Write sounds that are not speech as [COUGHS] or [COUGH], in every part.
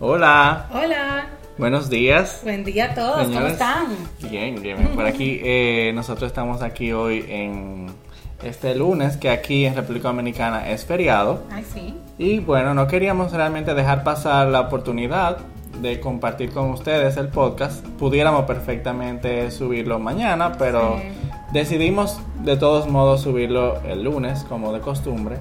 Hola, Hola, buenos días. buen día a todos, ¿cómo están? Bien, bien. Por aquí, [LAUGHS] eh, nosotros estamos aquí hoy en este lunes, que aquí en República Dominicana es feriado. Ay, sí. Y bueno, no queríamos realmente dejar pasar la oportunidad de compartir con ustedes el podcast. Pudiéramos perfectamente subirlo mañana, pero Sí. decidimos de todos modos subirlo el lunes, como de costumbre.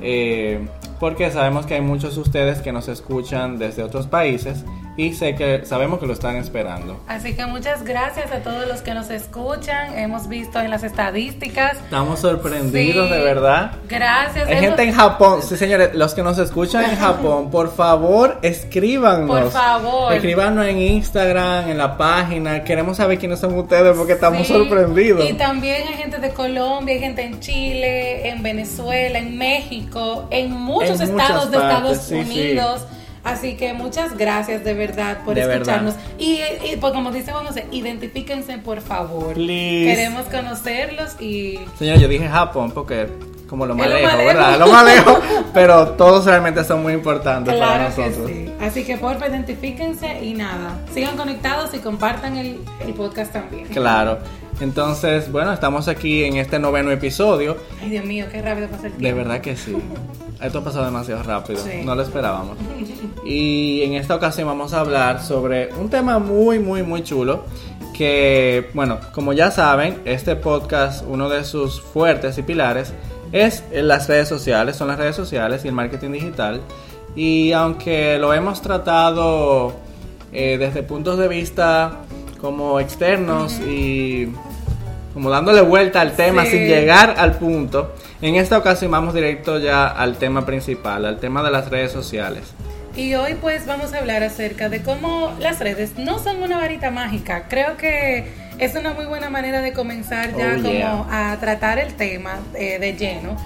eh, porque sabemos que hay muchos de ustedes que nos escuchan desde otros países y sé que sabemos que lo están esperando. Así que muchas gracias a todos los que nos escuchan. Hemos visto en las estadísticas. Estamos sorprendidos Sí. de verdad. Gracias. Hay hemos- gente en Japón, sí señores, los que nos escuchan en [LAUGHS] Japón, por favor, escríbanos. Por favor. Escríbanos en Instagram, en la página. Queremos saber quiénes son ustedes porque estamos Sí. sorprendidos. Y también hay gente de Colombia, hay gente en Chile, en Venezuela, en México, en muchos En estados de Estados sí. Unidos. Así que muchas gracias de verdad por De escucharnos. Y, y, pues, como dice Juan José, identifíquense por favor. Please. Queremos conocerlos y Señor, yo dije Japón porque como lo más ¿verdad? lejos. Lo manejo, [LAUGHS] pero todos realmente son muy importantes para que nosotros. sí. Así que porfa, identifíquense y nada. Sigan conectados y compartan el, el podcast también. Claro. Entonces, bueno, estamos aquí en este noveno episodio. Ay, Dios mío, qué rápido pasa el tiempo. De verdad que sí. [LAUGHS] Esto ha pasado demasiado rápido. Sí. No lo esperábamos. [LAUGHS] Y en esta ocasión vamos a hablar sobre un tema muy, muy, muy chulo. Que, bueno, como ya saben, este podcast, uno de sus fuertes y pilares es las redes sociales, son las redes sociales y el marketing digital. Y aunque lo hemos tratado eh, desde puntos de vista como externos y como dándole vuelta al tema Sí. sin llegar al punto. En esta ocasión vamos directo ya al tema principal, al tema de las redes sociales. Y hoy pues vamos a hablar acerca de cómo las redes no son una varita mágica. Creo que es una muy buena manera de comenzar ya Oh, como a tratar el tema eh, de lleno,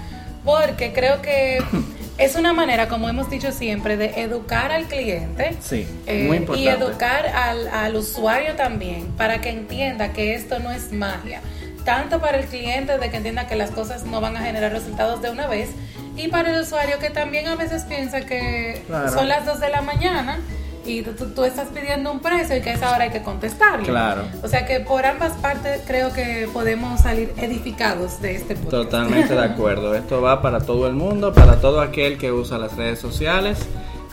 porque creo que [LAUGHS] es una manera, como hemos dicho siempre, de educar al cliente. Sí, Eh, muy y importante. educar al, al usuario también para que entienda que esto no es magia. Tanto para el cliente de que entienda que las cosas no van a generar resultados de una vez y para el usuario que también a veces piensa que Claro. son las 2 de la mañana y tú, tú- estás pidiendo un precio y que a esa hora hay que contestarle. Claro. O sea que por ambas partes creo que podemos salir edificados de este podcast. Totalmente de acuerdo. [LAUGHS] Esto va para todo el mundo, para todo aquel que usa las redes sociales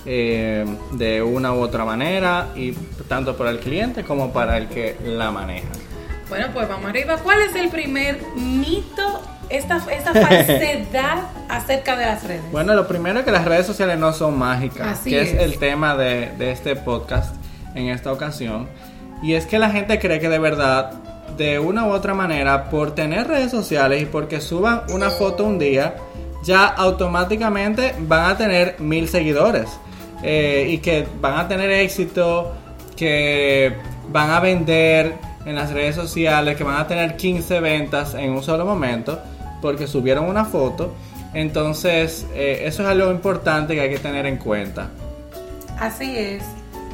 eh, de una u otra manera y tanto para el cliente como para el que la maneja. Bueno, pues vamos arriba. ¿Cuál es el primer mito, esta, esta falsedad [LAUGHS] acerca de las redes? Bueno, lo primero es que las redes sociales no son mágicas, Así que es. es. el tema de, de este podcast en esta ocasión. Y es que la gente cree que de verdad, de una u otra manera, por tener redes sociales y porque suban una foto un día, ya automáticamente van a tener mil seguidores. Eh, y que van a tener éxito, que van a vender en las redes sociales, que van a tener 15 ventas en un solo momento, porque subieron una foto. Entonces, eh, eso es algo importante que hay que tener en cuenta. Así es.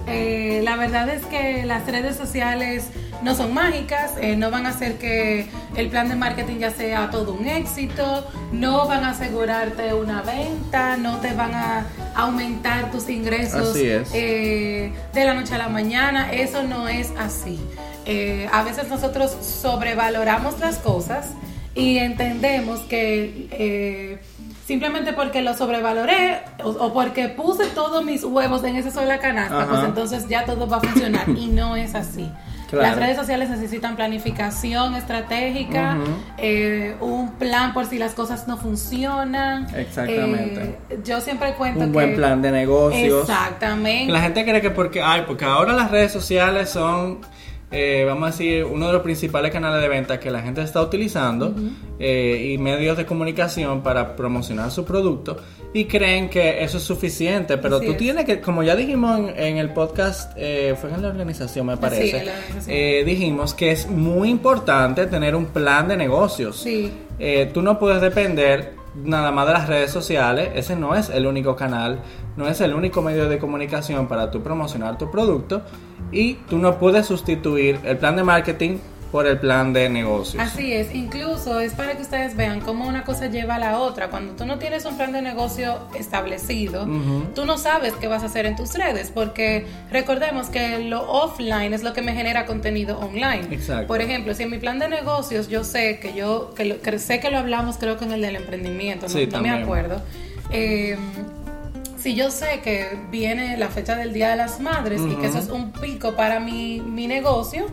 Eh, la verdad es que las redes sociales no son mágicas, eh, no van a hacer que el plan de marketing ya sea todo un éxito, no van a asegurarte una venta, no te van a aumentar tus ingresos eh, de la noche a la mañana, eso no es así. Eh, a veces nosotros sobrevaloramos las cosas y entendemos que eh, simplemente porque lo sobrevaloré o, o porque puse todos mis huevos en esa sola canasta, Ajá. pues entonces ya todo va a funcionar y no es así. Claro. Las redes sociales necesitan planificación estratégica, eh, un plan por si las cosas no funcionan. Exactamente. Eh, yo siempre cuento Un que buen plan de negocios. Exactamente. La gente cree que porque, ay, porque ahora las redes sociales son, eh, vamos a decir, uno de los principales canales de venta que la gente está utilizando eh, y medios de comunicación para promocionar su producto y creen que eso es suficiente, pero Así tú es. tienes que, como ya dijimos en, en el podcast, eh, fue en la organización me parece, la organización. eh, dijimos que es muy importante tener un plan de negocios. Sí. Eh, tú no puedes depender nada más de las redes sociales, ese no es el único canal, no es el único medio de comunicación para tú promocionar tu producto y tú no puedes sustituir el plan de marketing por el plan de negocios. Así es, incluso es para que ustedes vean cómo una cosa lleva a la otra. Cuando tú no tienes un plan de negocio establecido, tú no sabes qué vas a hacer en tus redes, porque recordemos que lo offline es lo que me genera contenido online. Exacto. Por ejemplo, si en mi plan de negocios yo sé que yo, que, lo- que sé que lo hablamos creo que en el del emprendimiento, no, Sí, no me acuerdo. Eh, si yo sé que viene la fecha del Día de las Madres y que eso es un pico para mi, mi negocio,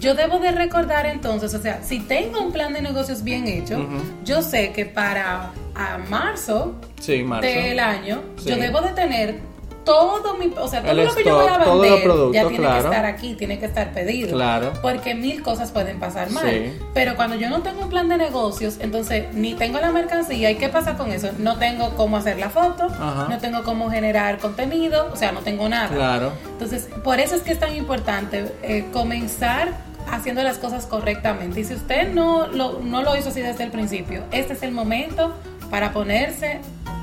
yo debo de recordar entonces, o sea, si tengo un plan de negocios bien hecho, yo sé que para a marzo, Sí, marzo. del año, Sí. yo debo de tener todo mi, o sea, todo El lo que yo voy a vender ya tiene claro. que estar aquí, tiene que estar pedido. Claro. Porque mil cosas pueden pasar mal. Sí. Pero cuando yo no tengo un plan de negocios, entonces ni tengo la mercancía, ¿y qué pasa con eso? No tengo cómo hacer la foto, Ajá. no tengo cómo generar contenido, o sea, no tengo nada. Claro. Entonces, por eso es que es tan importante eh, comenzar haciendo las cosas correctamente. Y si usted no lo, no lo hizo así desde el principio, este es el momento para ponerse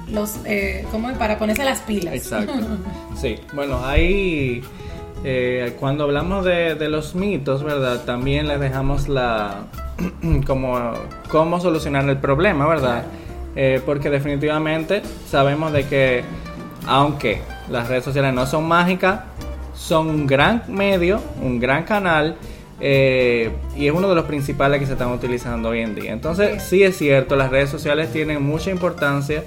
los, eh. Para ponerse las pilas. Exacto. [LAUGHS] Sí, bueno, ahí eh, cuando hablamos de, de los mitos, ¿verdad? También les dejamos la [CLEARS THROAT] como cómo solucionar el problema, ¿verdad? Eh, porque definitivamente sabemos de que aunque las redes sociales no son mágicas, son un gran medio, un gran canal eh, y es uno de los principales que se están utilizando hoy en día. Entonces, sí es cierto, las redes sociales tienen mucha importancia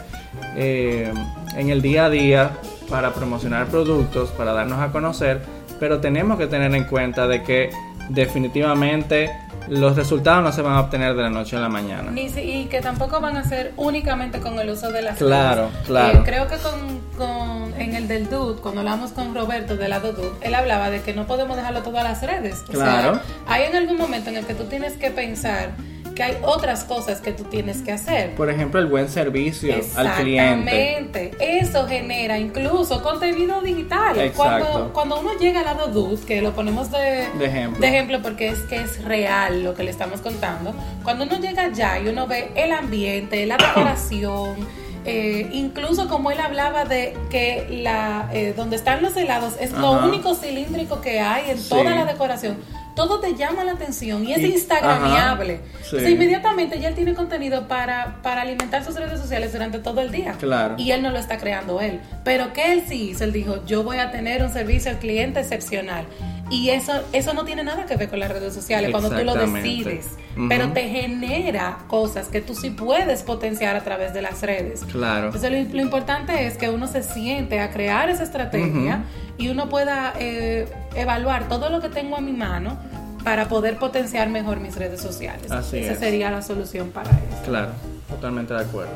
eh, en el día a día para promocionar productos, para darnos a conocer, pero tenemos que tener en cuenta de que definitivamente los resultados no se van a obtener de la noche a la mañana. Ni si- y que tampoco van a ser únicamente con el uso de las Claro, claro. Eh, creo que con, con- en el del Dude, cuando hablamos con Roberto de lado Dude, él hablaba de que no podemos dejarlo todo a las redes. O Claro. sea, hay en algún momento en el que tú tienes que pensar que hay otras cosas que tú tienes que hacer. Por ejemplo, el buen servicio al cliente. Exactamente. Eso genera incluso contenido digital. Exacto. Cuando, cuando uno llega al lado Dude, que lo ponemos de, De ejemplo. de ejemplo porque es que es real lo que le estamos contando, cuando uno llega allá y uno ve el ambiente, la decoración, eh, incluso como él hablaba de que la eh, donde están los helados es lo Ajá. único cilíndrico que hay en Sí. toda la decoración. Todo te llama la atención y es Y- instagramiable. sí. O sea, inmediatamente ya él tiene contenido para, para alimentar sus redes sociales durante todo el día. Claro. Y él no lo está creando él. Pero que él sí hizo, él dijo, yo voy a tener un servicio al cliente excepcional. Y eso, eso no tiene nada que ver con las redes sociales cuando tú lo decides. Pero te genera cosas que tú sí puedes potenciar a través de las redes. Claro. Entonces lo, lo importante es que uno se siente a crear esa estrategia y uno pueda eh, evaluar todo lo que tengo a mi mano para poder potenciar mejor mis redes sociales. Así Esa es. sería la solución para eso. Claro, totalmente de acuerdo.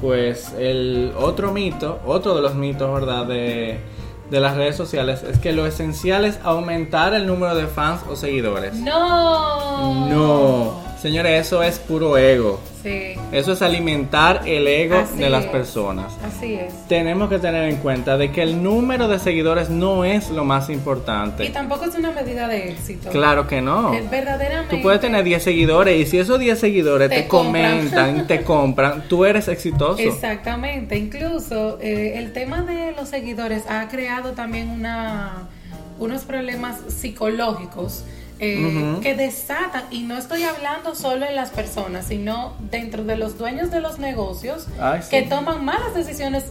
Pues el otro mito, otro de los mitos, ¿verdad? De, de las redes sociales es que lo esencial es aumentar el número de fans o seguidores. No. No, señores, eso es puro ego. Sí, Eso es alimentar el ego Así de las es. personas. así es. Tenemos que tener en cuenta de que el número de seguidores no es lo más Y importante. tampoco es una medida de éxito. Claro que no. Es verdaderamente. Tú puedes tener 10 seguidores y si esos 10 seguidores te, comentan, te [LAUGHS] compran, tú eres exitoso. Exactamente. Incluso eh, el tema de los seguidores ha creado también una, unos problemas psicológicos. Eh, que desatan, y no estoy hablando solo en las personas, sino dentro de los dueños de los negocios Ay, sí. que toman malas decisiones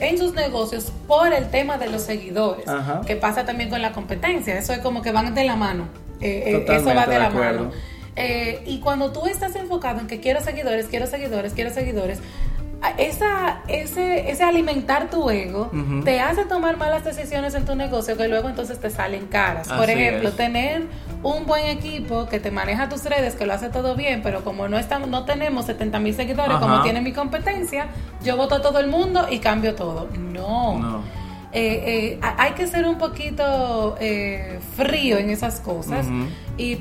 en sus negocios por el tema de los seguidores, Ajá. que pasa también con la competencia, eso es como que van de la mano, Eh, eh, eso va de de la acuerdo. mano. Eh, y cuando tú estás enfocado en que quiero seguidores, quiero seguidores, quiero seguidores, esa, ese, ese alimentar tu ego te hace tomar malas decisiones en tu negocio que luego entonces te salen caras. Por ejemplo, es. tener un buen equipo que te maneja tus redes, que lo hace todo bien, pero como no estamos, no tenemos 70 mil seguidores Ajá. como tiene mi competencia, yo voto a todo el mundo y cambio todo. No. No. Eh, eh, ha- hay que ser un poquito eh, frío en esas cosas y, y,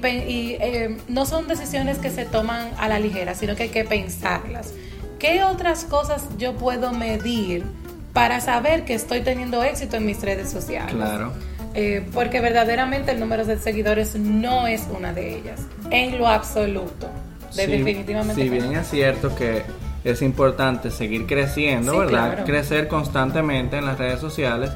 eh, no son decisiones que se toman a la ligera, sino que hay que pensarlas. ¿Qué otras cosas yo puedo medir para saber que estoy teniendo éxito en mis redes sociales? Claro. Eh, porque verdaderamente el número de seguidores no es una de ellas, en lo absoluto. De- Sí, definitivamente. Si bien es cierto que es importante seguir creciendo, Sí, ¿verdad? claro. Crecer constantemente en las redes sociales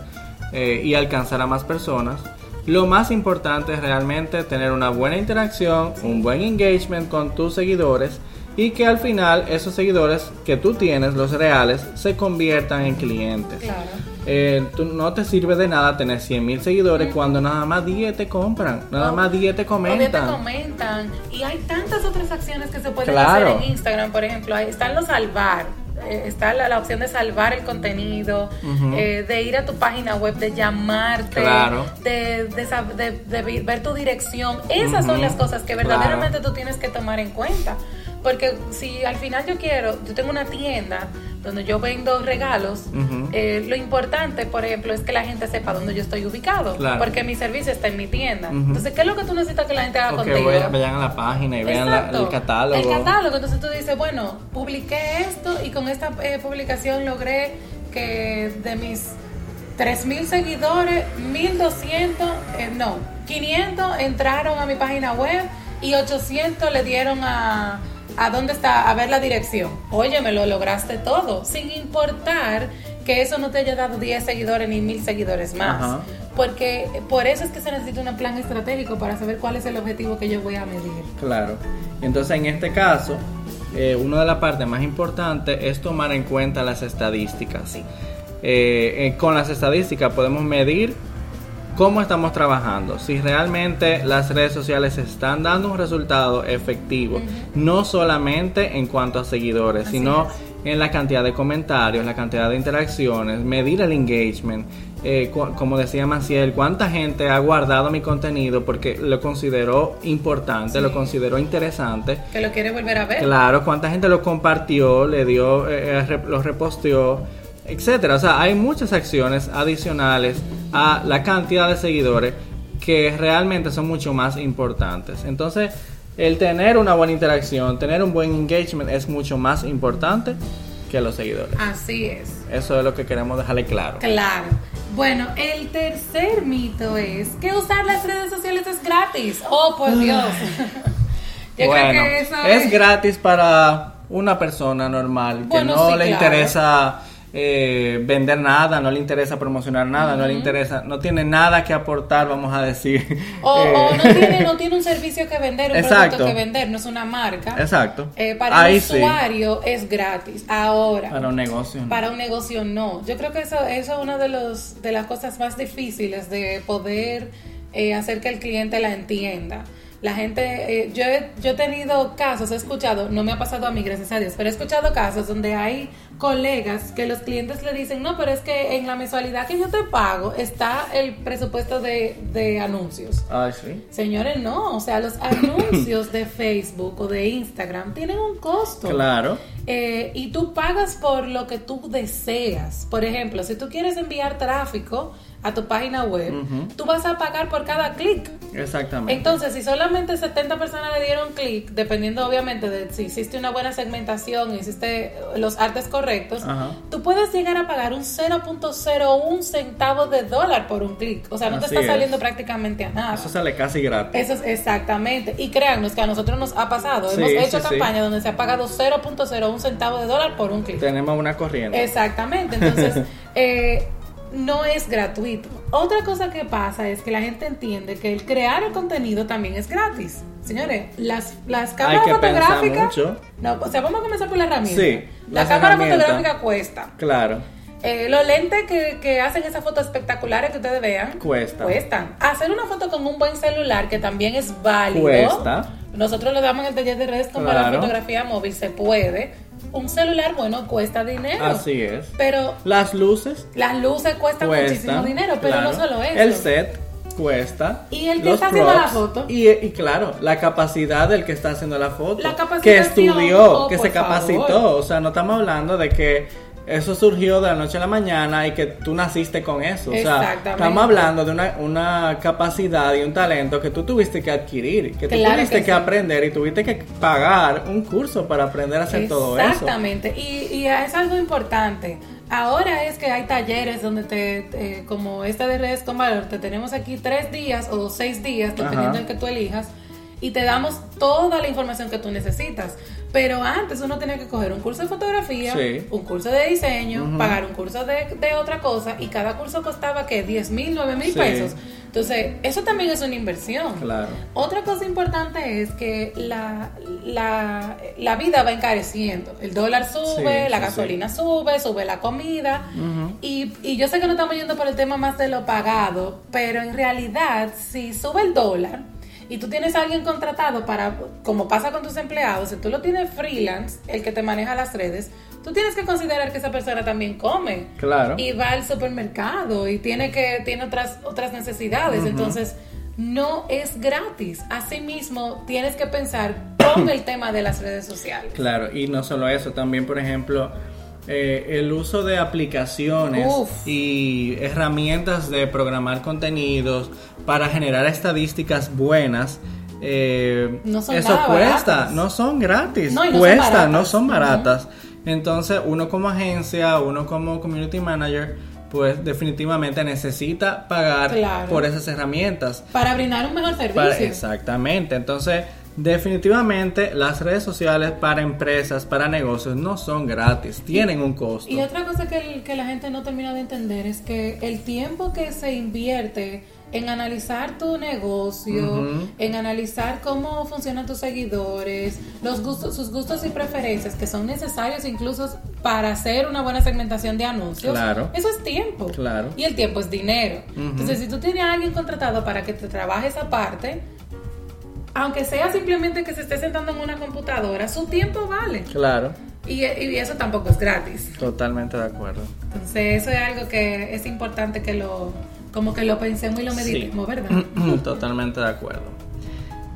eh, y alcanzar a más personas. Lo más importante es realmente tener una buena interacción, un buen engagement con tus seguidores y que al final esos seguidores que tú tienes, los reales, se conviertan en clientes. Claro. Eh, tú, no te sirve de nada tener 100 mil seguidores cuando nada más 10 te compran, nada O- más 10 te O bien te comentan. comentan. Y hay tantas otras acciones que se pueden Claro. hacer en Instagram, por ejemplo. Ahí están los salvar. eh, Está la, la opción de salvar el contenido, eh, de ir a tu página web, de llamarte, Claro. de, de de- de ver tu dirección. Esas son las cosas que verdaderamente tú tienes que tomar en cuenta. Porque si al final yo quiero, yo tengo una tienda donde yo vendo regalos, eh, lo importante, por ejemplo, es que la gente sepa dónde yo estoy ubicado. Claro. Porque mi servicio está en mi tienda. Entonces, ¿qué es lo que tú necesitas que la gente haga O que contigo? vayan, vayan a la página y vean la- el catálogo. El catálogo. Entonces tú dices, bueno, publiqué esto y con esta eh, publicación logré que de mis 3.000 seguidores, 1.200, eh, no, 500 entraron a mi página web y 800 le dieron a, a dónde está, a ver la dirección. Oye, me lo lograste todo, sin importar que eso no te haya dado 10 seguidores ni 1.000 seguidores más. Ajá. Porque por eso es que se necesita un plan estratégico para saber cuál es el objetivo que yo voy a medir. Claro. Entonces, en este caso, eh, una de las partes más importantes es tomar en cuenta las estadísticas. Eh, eh, con las estadísticas podemos medir cómo estamos trabajando, si realmente las redes sociales están dando un resultado efectivo, no solamente en cuanto a seguidores, Así sino en la cantidad de comentarios, la cantidad de interacciones, medir el engagement, eh, como decía Maciel, cuánta gente ha guardado mi contenido porque lo consideró importante, Sí. lo consideró interesante. Que lo quiere volver a ver. Claro, cuánta gente lo compartió, le dio, eh, eh, lo reposteó, etcétera. O sea, hay muchas acciones adicionales a la cantidad de seguidores que realmente son mucho más importantes. Entonces, el tener una buena interacción, tener un buen engagement es mucho más importante que los seguidores. Así es. Eso es lo que queremos dejarle claro. Claro. Bueno, el tercer mito es que usar las redes sociales es gratis. Oh, por Dios. [LAUGHS] Yo bueno, creo que eso es gratis para una persona normal que Bueno, no sí, le claro. interesa eh, vender nada, no le interesa promocionar nada, no le interesa, no tiene nada que aportar, vamos a decir. O, Eh, o no, tiene, no tiene un servicio que vender, un Exacto. producto que vender, no es una marca. Exacto. Eh, para Ahí el sí. usuario es gratis. Ahora, Para un negocio. ¿no? Para un negocio no. Yo creo que eso, eso es una de, los, de las cosas más difíciles de poder eh, hacer que el cliente la entienda. La gente, eh, yo, he, yo he tenido casos, he escuchado, no me ha pasado a mí, gracias a Dios, pero he escuchado casos donde hay colegas que los clientes le dicen, no, pero es que en la mensualidad que yo te pago está el presupuesto de, de anuncios. Ay, sí. Señores, no, o sea, los [COUGHS] anuncios de Facebook o de Instagram tienen un costo. Claro. Eh, y tú pagas por lo que tú deseas. Por ejemplo, si tú quieres enviar tráfico a tu página web, tú vas a pagar por cada clic. Exactamente. Entonces, si solamente 70 personas le dieron clic, dependiendo obviamente de si hiciste una buena segmentación, hiciste los artes correctos, tú puedes llegar a pagar un 0.01 centavo de dólar por un clic. O sea, no te está es. saliendo prácticamente a nada. Eso sale casi gratis. Eso es exactamente. Y créannos que a nosotros nos ha pasado. Sí, Hemos hecho sí, sí. campañas donde se ha pagado 0.01 centavo de dólar por un clic. Tenemos una corriente. Exactamente. Entonces, [LAUGHS] eh, no es gratuito. Otra cosa que pasa es que la gente entiende que el crear el contenido también es gratis. Señores, las, las cámaras que pensar fotográficas. mucho. No, o sea, vamos a comenzar por la herramienta. Sí, la cámara fotográfica cuesta. Claro. Eh, los lentes que, que hacen esas fotos espectaculares que ustedes vean Cuestan. cuestan. Hacer una foto con un buen celular que también es válido. Cuesta. Nosotros le damos en el taller de redes con para Claro. fotografía móvil, se puede. Un celular bueno cuesta dinero. Así es. Pero Las luces las luces cuestan cuestan. muchísimo dinero, pero claro. no solo eso. El set cuesta. Y el que los está haciendo la foto. Y, y claro, la capacidad del que está haciendo la foto. La que estudió, oh, que se capacitó. O sea, no estamos hablando de que eso surgió de la noche a la mañana y que tú naciste con eso. O sea, Exactamente. estamos hablando de una, una capacidad y un talento que tú tuviste que adquirir, que tú tuviste que que, sí. aprender y tuviste que pagar un curso para aprender a hacer todo eso. Exactamente, y, y es algo importante. Ahora es que hay talleres donde te, como esta de redes con valor, te tenemos aquí tres días o seis días, dependiendo Ajá. del que tú elijas, y te damos toda la información que tú necesitas. Pero antes uno tenía que coger un curso de fotografía, Sí. un curso de diseño, pagar un curso de, de otra cosa y cada curso costaba que 10 mil, 9 mil Sí. pesos. Entonces, eso también es una inversión. Claro. Otra cosa importante es que la, la, la vida va encareciendo. El dólar sube, Sí, la gasolina sube, sube la comida. y, y yo sé que no estamos yendo por el tema más de lo pagado, pero en realidad, si sube el dólar y tú tienes a alguien contratado para, como pasa con tus empleados, si tú lo tienes freelance, el que te maneja las redes, tú tienes que considerar que esa persona también come Claro. y va al supermercado y tiene que tiene otras otras necesidades. Entonces no es gratis. Asimismo tienes que pensar con [COUGHS] el tema de las redes sociales. Claro, y no solo eso, también por ejemplo eh, el uso de aplicaciones Uf. y herramientas de programar contenidos para generar estadísticas buenas. eh, No son eso nada cuesta, baratas. no son gratis, No, no cuesta, no son baratas. Entonces uno como agencia, uno como community manager, pues definitivamente necesita pagar Claro. por esas herramientas. para brindar un mejor servicio Para- exactamente. Entonces, definitivamente las redes sociales para empresas, para negocios, no son gratis, tienen un costo. y otra cosa que, el- que la gente no termina de entender es que el tiempo que se invierte en analizar tu negocio, en analizar cómo funcionan tus seguidores, los gustos, sus gustos y preferencias que son necesarios incluso para hacer una buena segmentación de anuncios. Claro. Eso es tiempo. Claro. Y el tiempo es dinero. Entonces, si tú tienes a alguien contratado para que te trabaje esa parte, aunque sea simplemente que se esté sentando en una computadora, su tiempo vale. Claro, Y, y eso tampoco es gratis. totalmente de acuerdo. Entonces, eso es algo que es importante que lo, como que lo pensemos y lo meditemos, ¿verdad? [CLEARS THROAT] totalmente de acuerdo.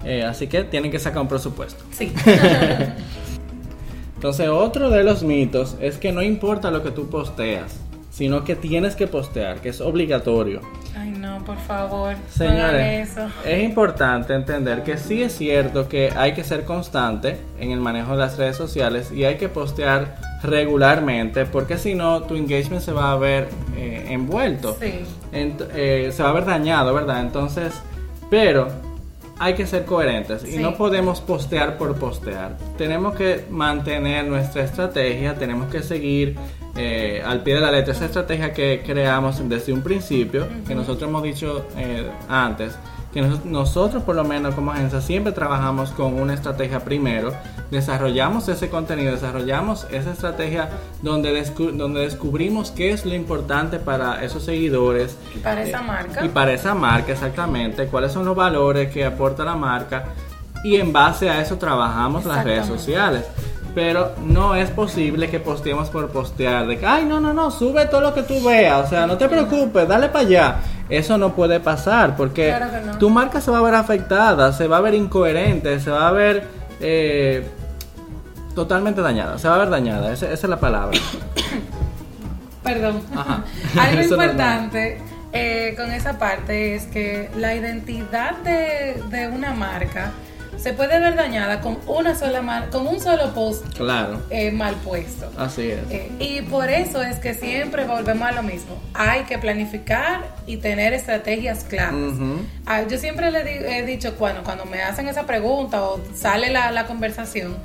Eh, así que tienen que sacar un presupuesto. Sí. [LAUGHS] Entonces, otro de los mitos es que no importa lo que tú posteas, sino que tienes que postear, que es obligatorio. Ay, no, por favor. Señores, eso. es importante entender que sí es cierto que hay que ser constante en el manejo de las redes sociales y hay que postear regularmente porque si no tu engagement se va a ver eh, envuelto, Sí. Eh, se va a ver dañado, ¿verdad? Entonces, pero hay que ser coherentes y no podemos postear por postear. Tenemos que mantener nuestra estrategia, tenemos que seguir eh, al pie de la letra esa estrategia que creamos desde un principio, que nosotros hemos dicho eh, antes, que nos- nosotros por lo menos como agencia siempre trabajamos con una estrategia primero, desarrollamos ese contenido, desarrollamos esa estrategia donde, descu- donde descubrimos qué es lo importante para esos seguidores, Y para esa eh, marca. Y para esa marca, exactamente. ¿Cuáles son los valores que aporta la marca? Y en base a eso trabajamos las redes sociales. Pero no es posible que posteemos por postear. De que, ay, no, no, no, sube todo lo que tú veas. O sea, no te preocupes, dale para allá. Eso no puede pasar porque Claro no. tu marca se va a ver afectada, se va a ver incoherente, se va a ver eh, totalmente dañada. Se va a ver dañada, esa, esa es la palabra. [COUGHS] Perdón. Ajá. [LAUGHS] Algo es importante eh, con esa parte es que la identidad de, de una marca se puede ver dañada con una sola mar- con un solo post Claro, eh, mal puesto. así es. Eh, y por eso es que siempre volvemos a lo mismo. Hay que planificar y tener estrategias claras. Ah, yo siempre le di- he dicho, cuando, cuando me hacen esa pregunta o sale la, la conversación,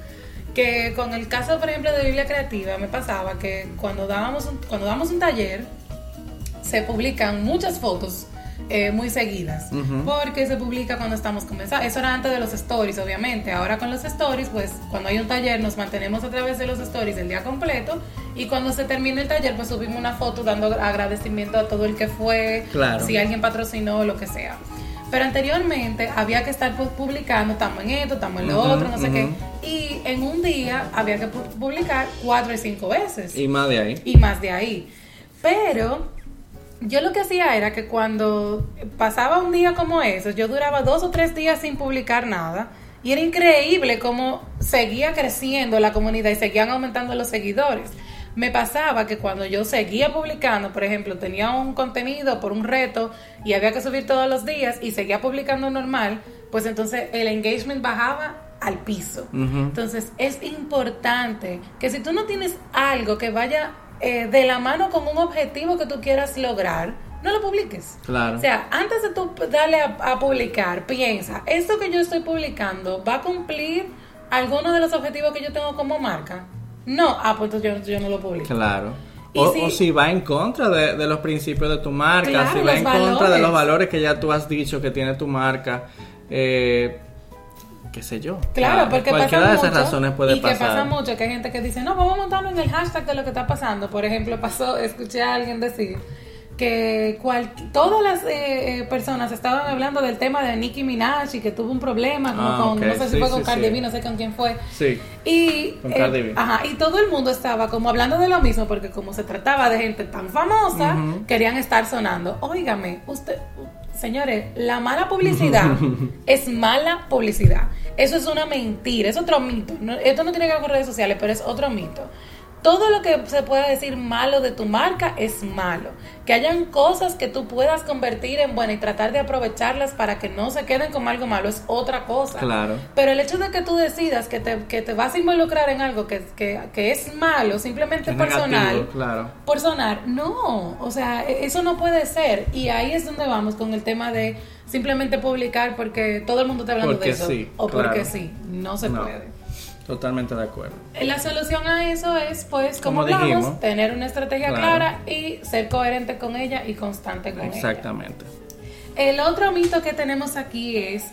que con el caso, por ejemplo, de Biblia Creativa, me pasaba que cuando dábamos un, cuando damos un taller, se publican muchas fotos eh, muy seguidas, porque se publica cuando estamos comenzando. Eso era antes de los stories, obviamente. Ahora con los stories, pues cuando hay un taller nos mantenemos a través de los stories el día completo y cuando se termina el taller, pues subimos una foto dando agradecimiento a todo el que fue, Claro. si alguien patrocinó, lo que sea. Pero anteriormente había que estar pu- publicando, estamos en esto, estamos en lo otro, no sé qué. Y en un día había que pu- publicar cuatro y cinco veces Y más de ahí. y más de ahí. Pero yo lo que hacía era que cuando pasaba un día como eso, yo duraba dos o tres días sin publicar nada. Y era increíble cómo seguía creciendo la comunidad y seguían aumentando los seguidores. Me pasaba que cuando yo seguía publicando, por ejemplo, tenía un contenido por un reto y había que subir todos los días y seguía publicando normal, pues entonces el engagement bajaba al piso. Entonces es importante que si tú no tienes algo que vaya eh, de la mano con un objetivo que tú quieras lograr, no lo publiques. Claro. O sea, antes de tú darle a, a publicar, piensa, ¿esto que yo estoy publicando va a cumplir alguno de los objetivos que yo tengo como marca? No, ah, pues yo, yo no lo publico. Claro. O, si- o si va en contra de, de los principios de tu marca, Claro, si va en contra de los valores que ya tú has dicho que tiene tu marca, eh, qué sé yo. Claro, Ah, porque cualquiera pasa de esas mucho, razones puede y pasar. que pasa mucho que hay gente que dice, no, vamos a montarnos en el hashtag de lo que está pasando. Por ejemplo, pasó, escuché a alguien decir que cual, todas las eh, eh, personas estaban hablando del tema de Nicki Minaj y que tuvo un problema como Ah, con, no sé si sí, fue con sí, Cardi sí. B, no sé con quién fue. Sí. Y, Con eh, Cardi B. ajá, y todo el mundo estaba como hablando de lo mismo porque como se trataba de gente tan famosa, querían estar sonando. Óigame, usted, señores, la mala publicidad [LAUGHS] es mala publicidad. Eso es una mentira, es otro mito. No- esto no tiene que ver con redes sociales, pero es otro mito. Todo lo que se pueda decir malo de tu marca es malo. Que hayan cosas que tú puedas convertir en buenas y tratar de aprovecharlas para que no se queden como algo malo es otra cosa. Claro. Pero el hecho de que tú decidas que te, que te vas a involucrar en algo que, que, que es malo, simplemente Es por negativo, sonar, claro. por sonar, no, o sea, e- eso no puede ser. Y ahí es donde vamos con el tema de simplemente publicar porque todo el mundo está hablando Porque de eso. sí, o porque sí, no se No. puede. Totalmente de acuerdo. La solución a eso es, pues, como, Como hablamos, dijimos. tener una estrategia Claro. clara y ser coherente con ella y constante con ella. Exactamente. El otro mito que tenemos aquí es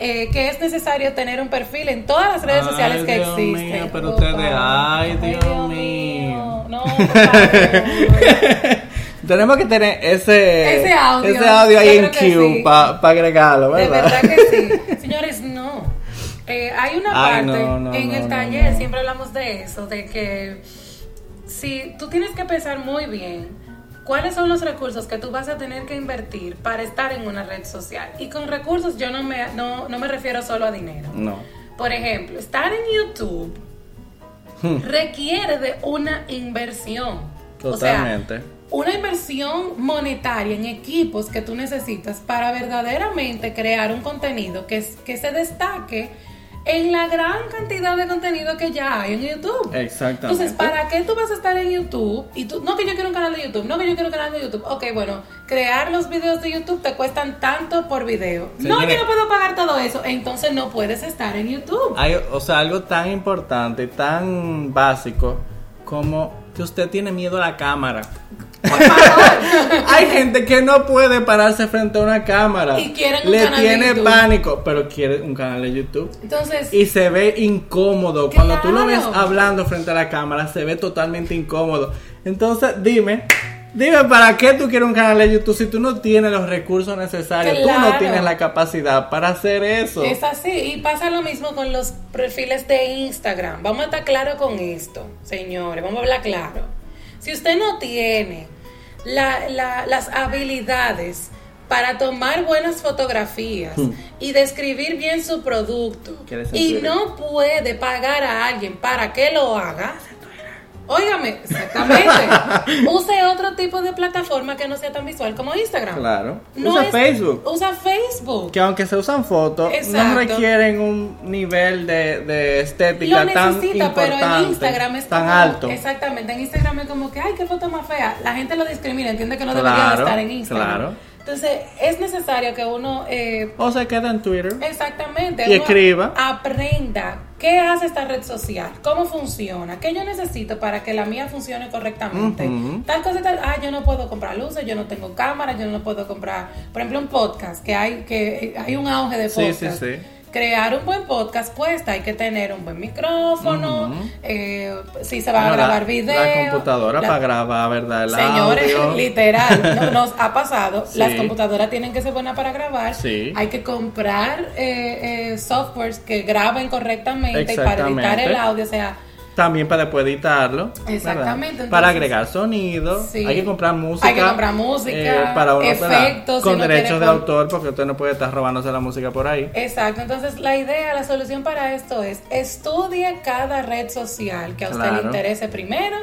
eh, que es necesario tener un perfil en todas las redes Ay, sociales que Dios existen. mío, pero ustedes, ay, Dios mío. No, por [LAUGHS] favor. Tenemos que tener ese, Ese audio. ese audio ahí en Q sí. para agregarlo, De ¿verdad? verdad que sí. [LAUGHS] Señores, no. Eh, hay una Ay, parte no, no, en no, el taller, siempre hablamos de eso, de que si tú tienes que pensar muy bien cuáles son los recursos que tú vas a tener que invertir para estar en una red social. Y con recursos yo no me, no, no me refiero solo a dinero. No. Por ejemplo, estar en YouTube Hmm. requiere de una inversión. O sea, Totalmente. una inversión monetaria en equipos que tú necesitas para verdaderamente crear un contenido que, es- que se destaque en la gran cantidad de contenido que ya hay en YouTube. Exactamente. Entonces, ¿para qué tú vas a estar en YouTube? Y tú, no que yo quiero un canal de YouTube, no que yo quiero un canal de YouTube. Ok, bueno, crear los videos de YouTube te cuestan tanto por video. no, yo no puedo pagar todo eso. Entonces no puedes estar en YouTube. Hay, o sea, algo tan importante, tan básico como que usted tiene miedo a la cámara. Por [LAUGHS] favor. Hay gente que no puede pararse frente a una cámara. Y quieren un Le canal de tiene YouTube. pánico, pero quiere un canal de YouTube. Entonces, Y se ve incómodo. Cuando tú lo ves Claro. hablando frente a la cámara, se ve totalmente incómodo. Entonces, dime, dime, ¿para qué tú quieres un canal de YouTube si tú no tienes los recursos necesarios? Tú Claro. no tienes la capacidad para hacer eso. Es así, y pasa lo mismo con los perfiles de Instagram. Vamos a estar claro con esto, señores, vamos a hablar claro. Si usted no tiene la- la- las habilidades para tomar buenas fotografías Hmm. y describir bien su producto ¿Quieres y no puede pagar a alguien para que lo haga, óigame, exactamente, [LAUGHS] use otro tipo de plataforma que no sea tan visual como Instagram. Claro. No Usa es- Facebook. Usa Facebook. Que aunque se usan fotos, no requieren un nivel de, de estética lo tan necesita, pero importante, en Instagram es tan como- alto. Exactamente, en Instagram es como que, ay, qué foto más fea. La gente lo discrimina, entiende que no debería Claro, de estar en Instagram. claro. Entonces, es necesario que uno, eh, O se queda en Twitter. exactamente, Y uno escriba. aprenda qué hace esta red social, cómo funciona, qué yo necesito para que la mía funcione correctamente. Tal cosa tal, ah, yo no puedo comprar luces, yo no tengo cámara, yo no puedo comprar, por ejemplo, un podcast, que hay, que hay un auge de Sí, podcast. sí, sí. Crear un buen podcast cuesta, hay que tener un buen micrófono, Ujú. eh, si se van a grabar la- videos. La computadora la- para grabar, ¿verdad? El Señores, audio. [LAUGHS] literal, no- nos ha pasado. [LAUGHS] Sí. Las computadoras tienen que ser buenas para grabar. Sí. Hay que comprar eh, eh, softwares que graben correctamente y para editar el audio. O sea, También para después editarlo. Exactamente, para agregar sonido. Sí. Hay que comprar música. Hay que comprar música, eh, para uno, efectos, Con derechos de autor, porque usted no puede estar robándose la música por ahí. exacto. Entonces, la idea, la solución para esto es estudie cada red social que a usted le interese primero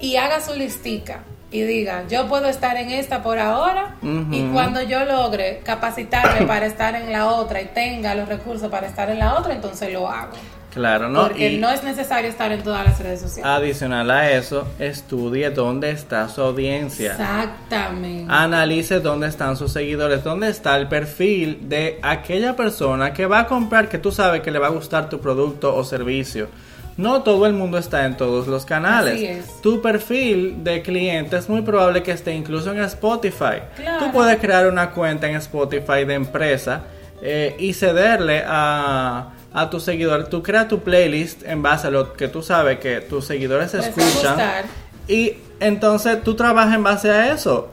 y haga su listica. Y diga, yo puedo estar en esta por ahora y cuando yo logre capacitarme [COUGHS] para estar en la otra y tenga los recursos para estar en la otra, entonces lo hago. Claro, ¿no? Porque Y- no es necesario estar en todas las redes sociales. Adicional a eso, estudie dónde está su audiencia. Exactamente. Analice dónde están sus seguidores, dónde está el perfil de aquella persona que va a comprar, que tú sabes que le va a gustar tu producto o servicio. No todo el mundo está en todos los canales. Así es. Tu perfil de cliente es muy probable que esté incluso en Spotify. Claro. Tú puedes crear una cuenta en Spotify de empresa eh, y cederle a, a tus seguidores. Tú creas tu playlist en base a lo que tú sabes que tus seguidores Les escuchan. Y entonces tú trabajas en base a eso.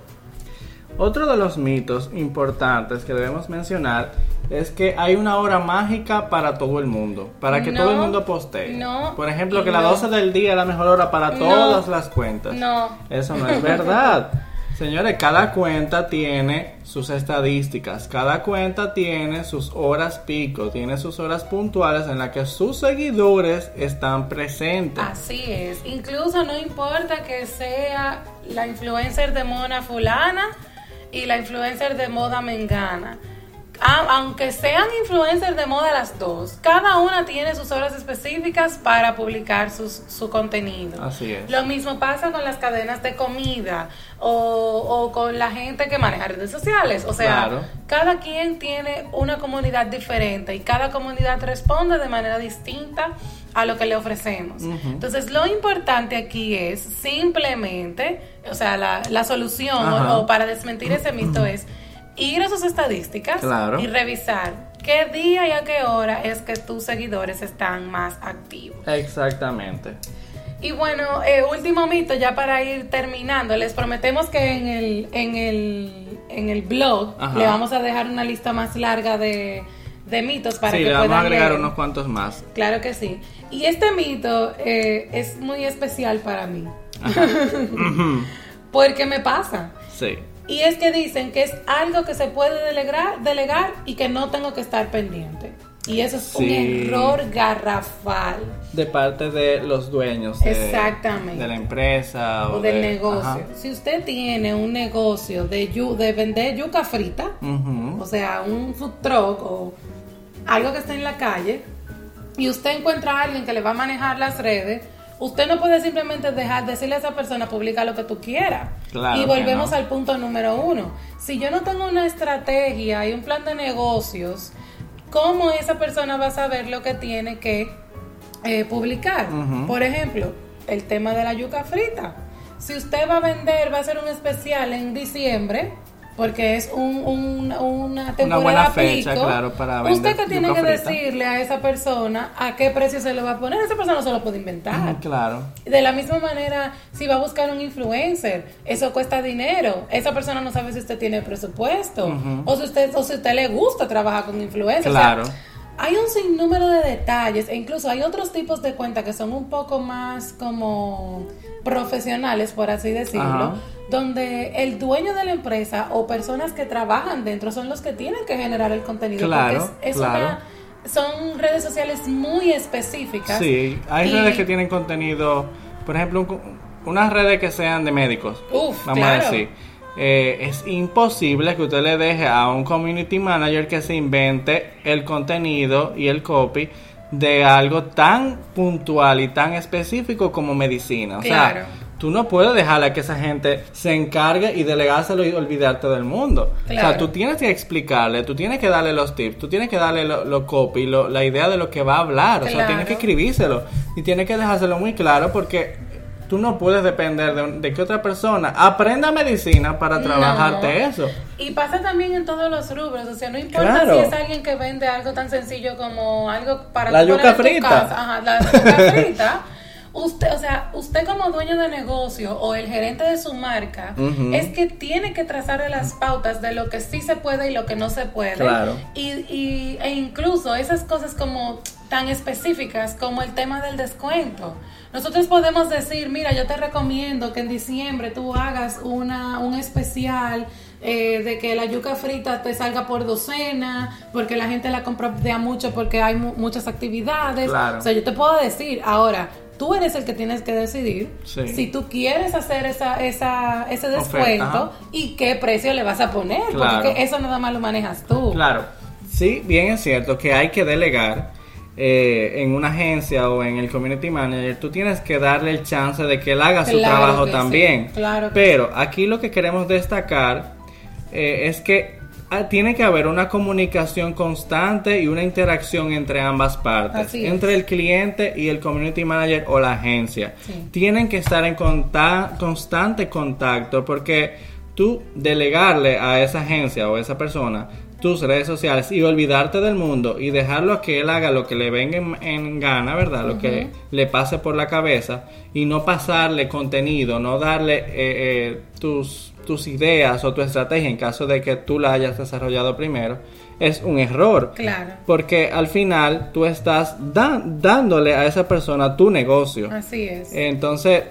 Otro de los mitos importantes que debemos mencionar es que hay una hora mágica para todo el mundo, para que No, todo el mundo postee. no, Por ejemplo, que las no. 12 del día es la mejor hora para todas las cuentas. no. Eso no es verdad. [LAUGHS] Señores, cada cuenta tiene sus estadísticas, cada cuenta tiene sus horas pico, tiene sus horas puntuales en las que sus seguidores están presentes. Así es. Incluso no importa que sea la influencer de mona fulana y la influencer de moda mengana. Aunque sean influencers de moda las dos, cada una tiene sus horas específicas para publicar sus- su contenido. Así es. Lo mismo pasa con las cadenas de comida o, o con la gente que maneja redes sociales. O sea, Claro. cada quien tiene una comunidad diferente y cada comunidad responde de manera distinta a lo que le ofrecemos. Entonces, lo importante aquí es simplemente, o sea, la, la solución o para desmentir ese mito es ir a sus estadísticas Claro. y revisar qué día y a qué hora es que tus seguidores están más activos. Exactamente. Y bueno, eh, último mito, ya para ir terminando, les prometemos que en el, en el, en el blog Ajá. le vamos a dejar una lista más larga de, de mitos para sí, que le vamos a puedan agregar leer. unos cuantos más. Claro que sí. Y este mito eh, es muy especial para mí, [LAUGHS] porque me pasa. sí. Y es que dicen que es algo que se puede delegar, delegar y que no tengo que estar pendiente. Y eso es un error garrafal. De parte de los dueños de, Exactamente. de la empresa o, o del de- negocio. Ajá. Si usted tiene un negocio de, yu- de vender yuca frita, o sea, un food truck o algo que esté en la calle, y usted encuentra a alguien que le va a manejar las redes, usted no puede simplemente dejar decirle a esa persona publica lo que tú quieras. Claro y volvemos no. al punto número uno. Si yo no tengo una estrategia y un plan de negocios, ¿cómo esa persona va a saber lo que tiene que eh, publicar? Por ejemplo, el tema de la yuca frita. Si usted va a vender, va a hacer un especial en diciembre, porque es un, un- una temporada buena fecha, pico, claro, para usted que tiene que decirle a esa persona a qué precio se lo va a poner, esa persona no se lo puede inventar. Claro. De la misma manera, si va a buscar un influencer, eso cuesta dinero. Esa persona no sabe si usted tiene presupuesto o si usted o si usted le gusta trabajar con influencers. O sea, Claro. hay un sinnúmero de detalles e incluso hay otros tipos de cuentas que son un poco más como profesionales, por así decirlo, Ajá. Donde el dueño de la empresa o personas que trabajan dentro son los que tienen que generar el contenido. Claro, porque es, es claro. una- son redes sociales muy específicas. Sí, hay Y- redes que tienen contenido, por ejemplo, un unas redes que sean de médicos. Uf, vamos claro. a decir. Eh, es imposible que usted le deje a un community manager que se invente el contenido y el copy de algo tan puntual y tan específico como medicina. O Claro. sea, tú no puedes dejarle a que esa gente se encargue y delegárselo y olvidarte del mundo. O sea, tú tienes que explicarle, tú tienes que darle los tips, tú tienes que darle lo, lo copy, lo- la idea de lo que va a hablar. O sea, tienes que escribírselo y tienes que dejárselo muy claro porque tú no puedes depender de, de que otra persona aprenda medicina para No. trabajarte eso. Y pasa también en todos los rubros, o sea, no importa Claro. si es alguien que vende algo tan sencillo como algo para La yuca en tu frita. casa. Ajá, la yuca frita. [LAUGHS] Usted, o sea, usted como dueño de negocio o el gerente de su marca, es que tiene que trazarle las pautas de lo que sí se puede y lo que no se puede. Claro. Y, y- e incluso esas cosas como tan específicas como el tema del descuento. Nosotros podemos decir, mira, yo te recomiendo que en diciembre tú hagas una, un especial eh, de que la yuca frita te salga por docena, porque la gente la compra de a mucho porque hay mu- muchas actividades. Claro. O sea, yo te puedo decir, ahora, tú eres el que tienes que decidir Sí. si tú quieres hacer esa, esa, ese descuento y qué precio le vas a poner, Claro. porque eso nada más lo manejas tú. Claro, sí, bien es cierto que hay que delegar eh, en una agencia o en el community manager, tú tienes que darle el chance de que él haga su trabajo también. sí, claro Pero aquí lo que queremos destacar eh, es que tiene que haber una comunicación constante y una interacción entre ambas partes, entre el cliente y el community manager o la agencia. Sí. Tienen que estar en conta- constante contacto porque tú delegarle a esa agencia o a esa persona tus redes sociales y olvidarte del mundo y dejarlo a que él haga lo que le venga en, en gana, ¿verdad? Lo que le pase por la cabeza y no pasarle contenido, no darle eh, eh, tus, tus ideas o tu estrategia en caso de que tú la hayas desarrollado primero, es un error. Claro. Porque al final tú estás da- dándole a esa persona tu negocio. Así es. Entonces,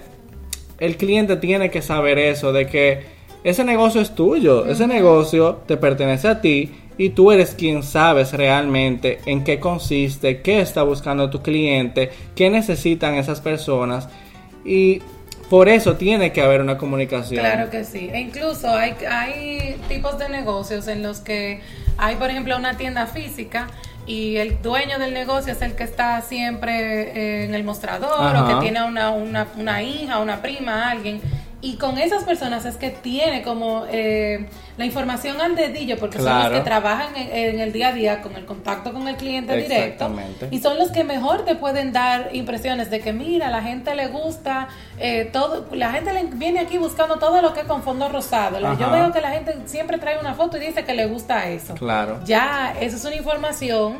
el cliente tiene que saber eso, de que ese negocio es tuyo, ese negocio te pertenece a ti y tú eres quien sabes realmente en qué consiste, qué está buscando tu cliente, qué necesitan esas personas y por eso tiene que haber una comunicación. Claro que sí. E incluso hay, hay tipos de negocios en los que hay, por ejemplo, una tienda física y el dueño del negocio es el que está siempre eh, en el mostrador Ajá. o que tiene una, una, una hija, una prima, alguien. Y con esas personas es que tiene como eh, la información al dedillo, porque son los que trabajan en, en el día a día con el contacto con el cliente directo. Y son los que mejor te pueden dar impresiones de que, mira, la gente le gusta, eh, todo, la gente le viene aquí buscando todo lo que es con fondo rosado. Yo veo que la gente siempre trae una foto y dice que le gusta eso. Claro. Ya, esa es una información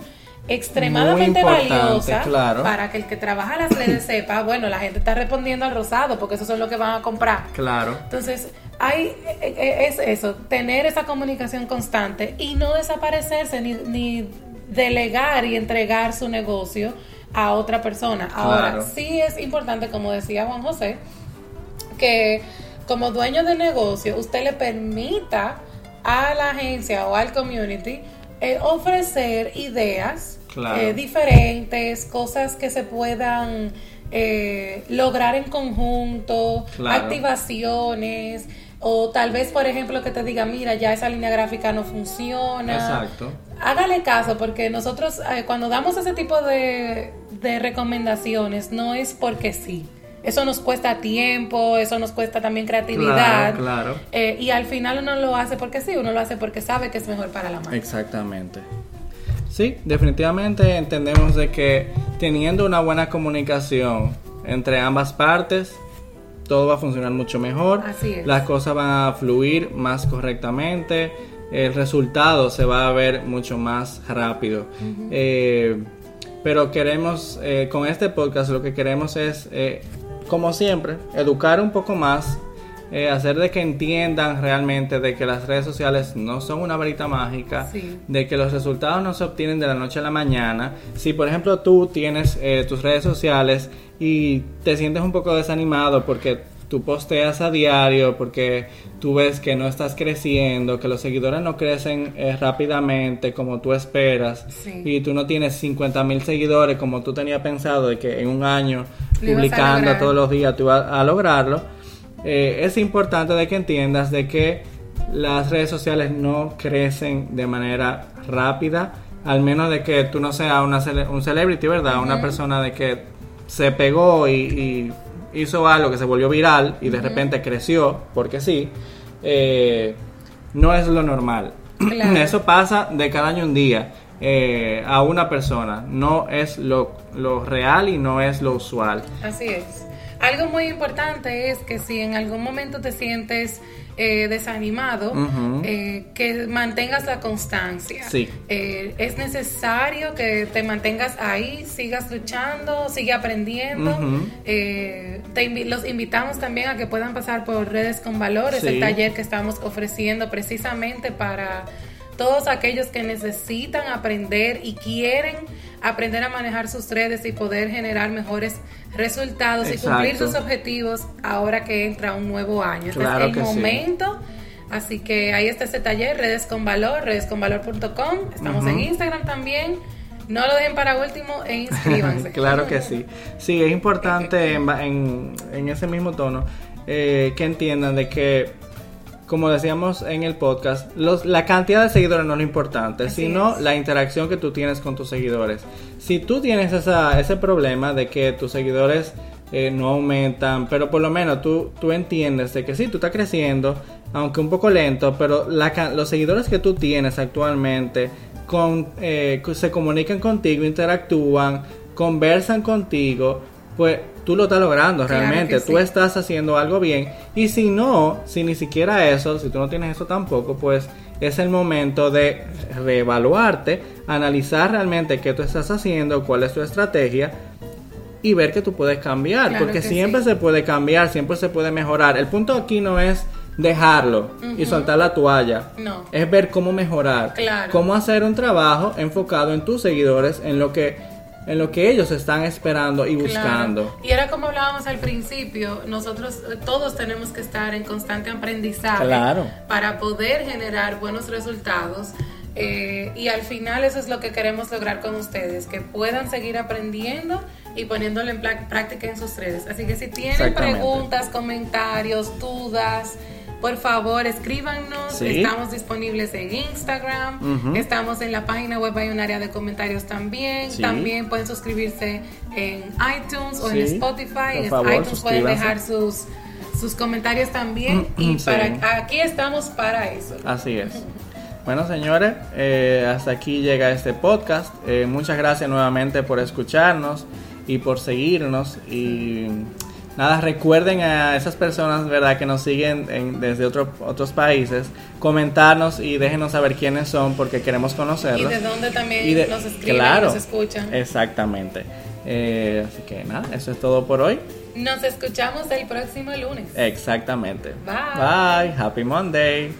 extremadamente valiosa claro. para que el que trabaja las redes sepa, bueno, la gente está respondiendo al rosado porque esos son los que van a comprar. Claro. Entonces, hay, eh, eh, es eso, tener esa comunicación constante y no desaparecerse ni, ni delegar y entregar su negocio a otra persona. Ahora, Claro. sí es importante, como decía Juan José, que como dueño de negocio usted le permita a la agencia o al community eh, ofrecer ideas Claro. eh, diferentes, cosas que se puedan eh, lograr en conjunto, Claro. activaciones, o tal vez, por ejemplo, que te diga, mira, ya esa línea gráfica no funciona. Exacto. Hágale caso, porque nosotros eh, cuando damos ese tipo de, de recomendaciones, no es porque sí. Eso nos cuesta tiempo, eso nos cuesta también creatividad. Claro, claro. Eh, y al final uno lo hace porque sí, uno lo hace porque sabe que es mejor para la marca. Exactamente. Sí, definitivamente entendemos de que teniendo una buena comunicación entre ambas partes, todo va a funcionar mucho mejor. Así es. Las cosas van a fluir más correctamente. El resultado se va a ver mucho más rápido. Eh, pero queremos, eh, con este podcast, lo que queremos es, eh, como siempre, educar un poco más eh, hacer de que entiendan realmente de que las redes sociales no son una varita mágica, Sí. de que los resultados no se obtienen de la noche a la mañana. Si por ejemplo tú tienes eh, tus redes sociales y te sientes un poco desanimado porque tú posteas a diario, porque tú ves que no estás creciendo, que los seguidores no crecen eh, rápidamente como tú esperas Sí. y tú no tienes 50 mil seguidores como tú tenías pensado de que en un año publicando todos los días tú vas a lograrlo eh, es importante de que entiendas de que las redes sociales no crecen de manera rápida, al menos de que tú no seas una cele- un celebrity, ¿verdad? Una persona de que se pegó y, y hizo algo que se volvió viral y de repente creció, porque sí, eh, no es lo normal. [CLEARS THROAT] Claro. Eso pasa de cada año un día eh, a una persona, no es lo, lo real y no es lo usual. Así es. Algo muy importante es que si en algún momento te sientes eh, desanimado, eh, que mantengas la constancia. Sí. Eh, es necesario que te mantengas ahí, sigas luchando, sigue aprendiendo. Eh, te invi- los invitamos también a que puedan pasar por Redes con Valores, Sí. el taller que estamos ofreciendo precisamente para todos aquellos que necesitan aprender y quieren aprender a manejar sus redes y poder generar mejores resultados y cumplir sus objetivos ahora que entra un nuevo año. Este Claro es el sí. momento. Así que ahí está este taller, Redes con Valor, redesconvalor.com. Estamos en Ujú. Instagram también. No lo dejen para último e inscríbanse. [LAUGHS] claro que sí. Sí, es importante en, en- en ese mismo tono eh, que entiendan de que como decíamos en el podcast, los, la cantidad de seguidores no es lo importante, Así sino es. la interacción que tú tienes con tus seguidores. Si tú tienes esa, ese problema de que tus seguidores eh, no aumentan, pero por lo menos tú, tú entiendes de que sí, tú estás creciendo, aunque un poco lento, pero la los seguidores que tú tienes actualmente con, eh, se comunican contigo, interactúan, conversan contigo, pues tú lo estás logrando Claro realmente, tú sí. estás haciendo algo bien y si no, si ni siquiera eso, si tú no tienes eso tampoco, pues es el momento de reevaluarte, analizar realmente qué tú estás haciendo, cuál es tu estrategia y ver que tú puedes cambiar, Claro porque que siempre sí. se puede cambiar, siempre se puede mejorar. El punto aquí no es dejarlo y soltar la toalla. No. Es ver cómo mejorar, Claro. cómo hacer un trabajo enfocado en tus seguidores, en lo que en lo que ellos están esperando y buscando. Claro. Y era como hablábamos al principio, nosotros eh, todos tenemos que estar en constante aprendizaje Claro. para poder generar buenos resultados. eh, y al final eso es lo que queremos lograr con ustedes, que puedan seguir aprendiendo y poniéndolo en práctica en sus redes. Así que si tienen preguntas, comentarios, dudas, por favor escríbanos. Sí. Estamos disponibles en Instagram, estamos en la página web, hay un área de comentarios también. Sí. También pueden suscribirse en iTunes o en Spotify. En iTunes pueden dejar sus, sus comentarios también. Y Sí. para aquí estamos para eso. Así es. Bueno, señores, eh, hasta aquí llega este podcast. Eh, muchas gracias nuevamente por escucharnos y por seguirnos. Y nada, recuerden a esas personas, ¿verdad?, que nos siguen en- desde otro- otros países, comentarnos y déjenos saber quiénes son porque queremos Y conocerlos. de dónde también Y de- nos escriben claro, y nos escuchan. Exactamente. Eh, así que nada, eso es todo por hoy. Nos escuchamos el próximo lunes. Exactamente. Bye. Bye. Happy Monday.